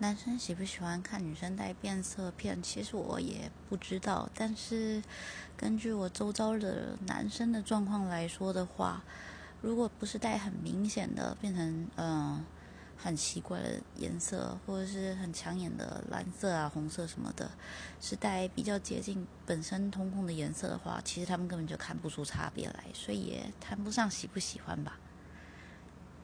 男生喜不喜欢看女生戴变色片其实我也不知道。但是根据我周遭的男生的状况来说的话如果不是戴很明显的变成嗯很奇怪的颜色或者是很抢眼的蓝色啊红色什么的是戴比较接近本身瞳孔的颜色的话其实他们根本就看不出差别来所以也谈不上喜不喜欢吧。